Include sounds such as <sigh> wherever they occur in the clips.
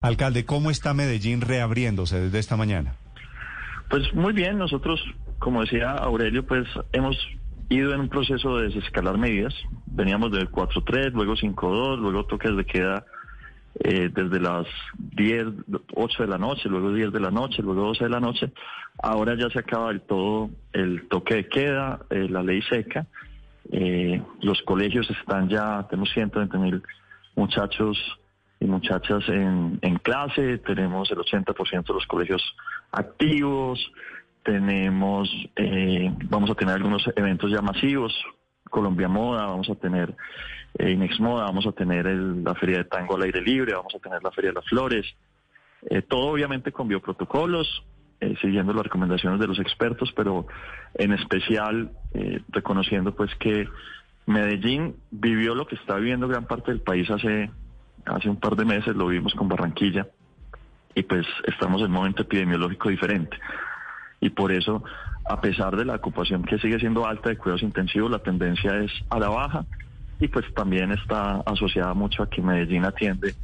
Alcalde, ¿cómo está Medellín reabriéndose desde esta mañana? Pues muy bien, nosotros, como decía Aurelio, pues hemos ido en un proceso de desescalar medidas. Veníamos del 4-3, luego 5-2, luego toques de queda eh, desde las 10, 8 de la noche, luego 10 de la noche, luego 12 de la noche. Ahora ya se acaba del todo el toque de queda, eh, la ley seca. Eh, los colegios están ya, tenemos 120 mil muchachos y muchachas en, en clase, tenemos el 80% de los colegios activos, tenemos, eh, vamos a tener algunos eventos ya masivos, Colombia Moda, vamos a tener eh, Inex Moda, vamos a tener la Feria de Tango al aire libre, vamos a tener la Feria de las Flores, eh, todo obviamente con bioprotocolos, eh, siguiendo las recomendaciones de los expertos, pero en especial reconociendo pues que Medellín vivió lo que está viviendo gran parte del país hace hace un par de meses lo vimos con Barranquilla y pues estamos en un momento epidemiológico diferente. Y por eso, a pesar de la ocupación que sigue siendo alta de cuidados intensivos, la tendencia es a la baja y pues también está asociada mucho a que Medellín atiende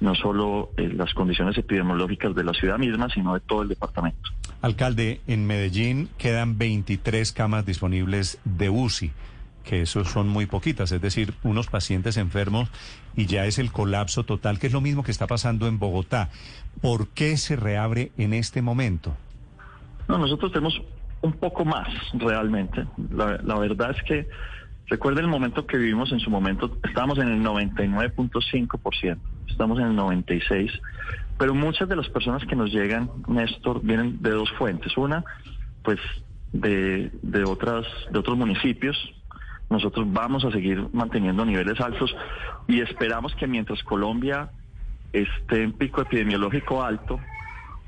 no solo eh, las condiciones epidemiológicas de la ciudad misma, sino de todo el departamento. Alcalde, en Medellín quedan 23 camas disponibles de UCI que esos son muy poquitas, es decir, unos pacientes enfermos y ya es el colapso total, que es lo mismo que está pasando en Bogotá. ¿Por qué se reabre en este momento? No, nosotros tenemos un poco más realmente. La, verdad es que recuerden el momento que vivimos en su momento, estábamos en el 99.5%, estamos en el 96%, pero muchas de las personas que nos llegan, Néstor, vienen de dos fuentes. Una, pues de, de, otras, de otros municipios, nosotros vamos a seguir manteniendo niveles altos y esperamos que mientras Colombia esté en pico epidemiológico alto,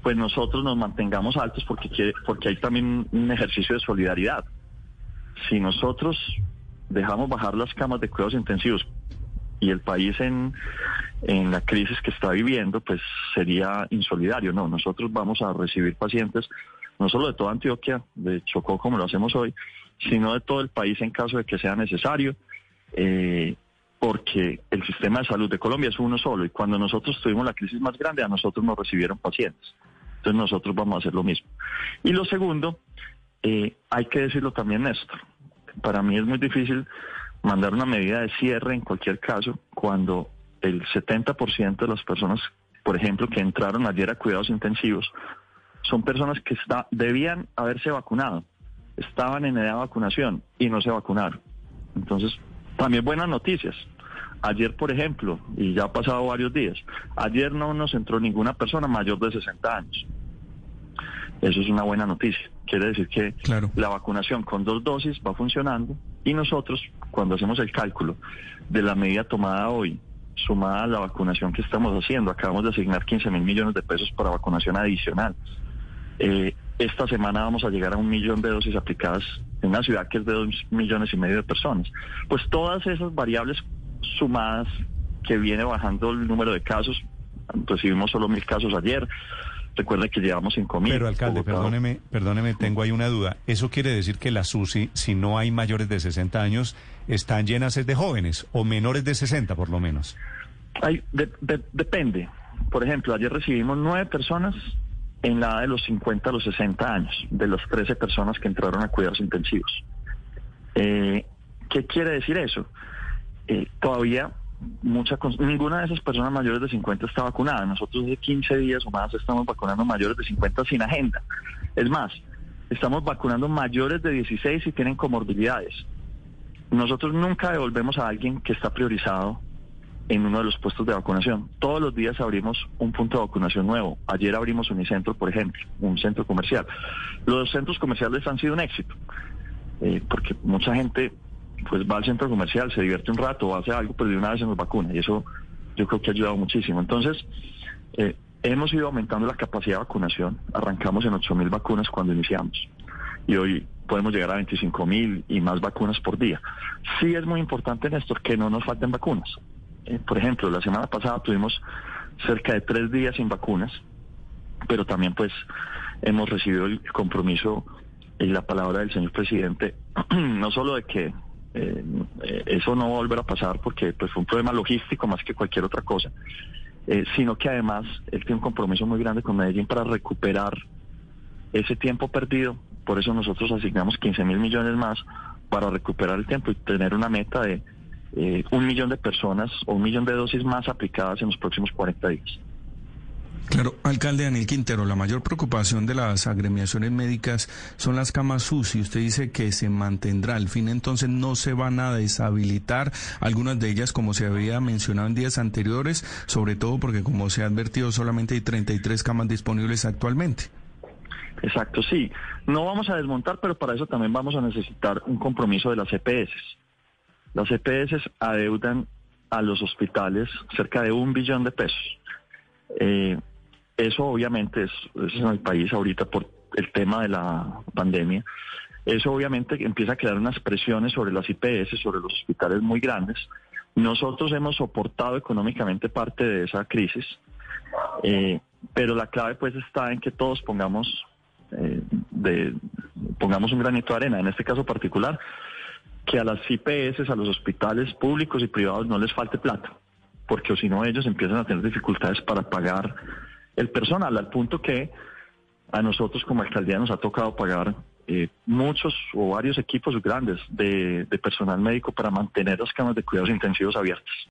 pues nosotros nos mantengamos altos porque, porque hay también un ejercicio de solidaridad. Si nosotros dejamos bajar las camas de cuidados intensivos y el país en, en la crisis que está viviendo, pues sería insolidario. No, nosotros vamos a recibir pacientes, no solo de toda Antioquia, de Chocó como lo hacemos hoy, sino de todo el país en caso de que sea necesario, eh, porque el sistema de salud de Colombia es uno solo y cuando nosotros tuvimos la crisis más grande a nosotros nos recibieron pacientes. Entonces nosotros vamos a hacer lo mismo. Y lo segundo, eh, hay que decirlo también, Néstor, para mí es muy difícil mandar una medida de cierre en cualquier caso cuando el 70% de las personas, por ejemplo, que entraron ayer a cuidados intensivos, son personas que está, debían haberse vacunado estaban en edad de vacunación y no se vacunaron. Entonces, también buenas noticias. Ayer, por ejemplo, y ya ha pasado varios días, ayer no nos entró ninguna persona mayor de 60 años. Eso es una buena noticia. Quiere decir que la vacunación con dos dosis va funcionando y nosotros, cuando hacemos el cálculo de la medida tomada hoy, sumada a la vacunación que estamos haciendo, acabamos de asignar 15 mil millones de pesos para vacunación adicional. Eh, esta semana vamos a llegar a un millón de dosis aplicadas en una ciudad que es de dos millones y medio de personas. Pues todas esas variables sumadas que viene bajando el número de casos, recibimos solo mil casos ayer, recuerde que llevamos cinco mil. Pero alcalde, perdóneme, perdóneme, tengo ahí una duda. ¿Eso quiere decir que las UCI, si no hay mayores de 60 años, están llenas de jóvenes o menores de 60 por lo menos? Hay, depende. Por ejemplo, ayer recibimos nueve personas en la edad de los 50 a los 60 años, de las 13 personas que entraron a cuidados intensivos. Eh, ¿Qué quiere decir eso? Eh, todavía mucha, ninguna de esas personas mayores de 50 está vacunada. Nosotros de 15 días o más estamos vacunando mayores de 50 sin agenda. Es más, estamos vacunando mayores de 16 y tienen comorbilidades. Nosotros nunca devolvemos a alguien que está priorizado en uno de los puestos de vacunación. Todos los días abrimos un punto de vacunación nuevo. Ayer abrimos Unicentro, por ejemplo, un centro comercial. Los centros comerciales han sido un éxito, eh, porque mucha gente pues va al centro comercial, se divierte un rato, hace algo, pero de una vez se nos vacuna. Y eso yo creo que ha ayudado muchísimo. Entonces, eh, hemos ido aumentando la capacidad de vacunación. Arrancamos en 8.000 vacunas cuando iniciamos. Y hoy podemos llegar a 25.000 y más vacunas por día. Sí es muy importante, Néstor, que no nos falten vacunas. Eh, por ejemplo, la semana pasada tuvimos cerca de tres días sin vacunas, pero también pues hemos recibido el compromiso y la palabra del señor presidente, <clears throat> no solo de que eh, eso no va a volver a pasar porque pues fue un problema logístico más que cualquier otra cosa, eh, sino que además él tiene un compromiso muy grande con Medellín para recuperar ese tiempo perdido. Por eso nosotros asignamos 15 mil millones más para recuperar el tiempo y tener una meta de eh, un millón de personas o un millón de dosis más aplicadas en los próximos 40 días. Claro, alcalde Daniel Quintero, la mayor preocupación de las agremiaciones médicas son las camas UCI. Usted dice que se mantendrá. Al fin, entonces, no se van a deshabilitar algunas de ellas, como se había mencionado en días anteriores, sobre todo porque, como se ha advertido, solamente hay 33 camas disponibles actualmente. Exacto, sí. No vamos a desmontar, pero para eso también vamos a necesitar un compromiso de las EPS. Las EPS adeudan a los hospitales cerca de un billón de pesos. Eh, eso obviamente es, es, en el país ahorita por el tema de la pandemia. Eso obviamente empieza a crear unas presiones sobre las IPS, sobre los hospitales muy grandes. Nosotros hemos soportado económicamente parte de esa crisis, eh, pero la clave pues está en que todos pongamos, eh, de, pongamos un granito de arena. En este caso particular, que a las IPS, a los hospitales públicos y privados no les falte plata, porque si no ellos empiezan a tener dificultades para pagar el personal, al punto que a nosotros como alcaldía nos ha tocado pagar eh, muchos o varios equipos grandes de, de personal médico para mantener las camas de cuidados intensivos abiertas.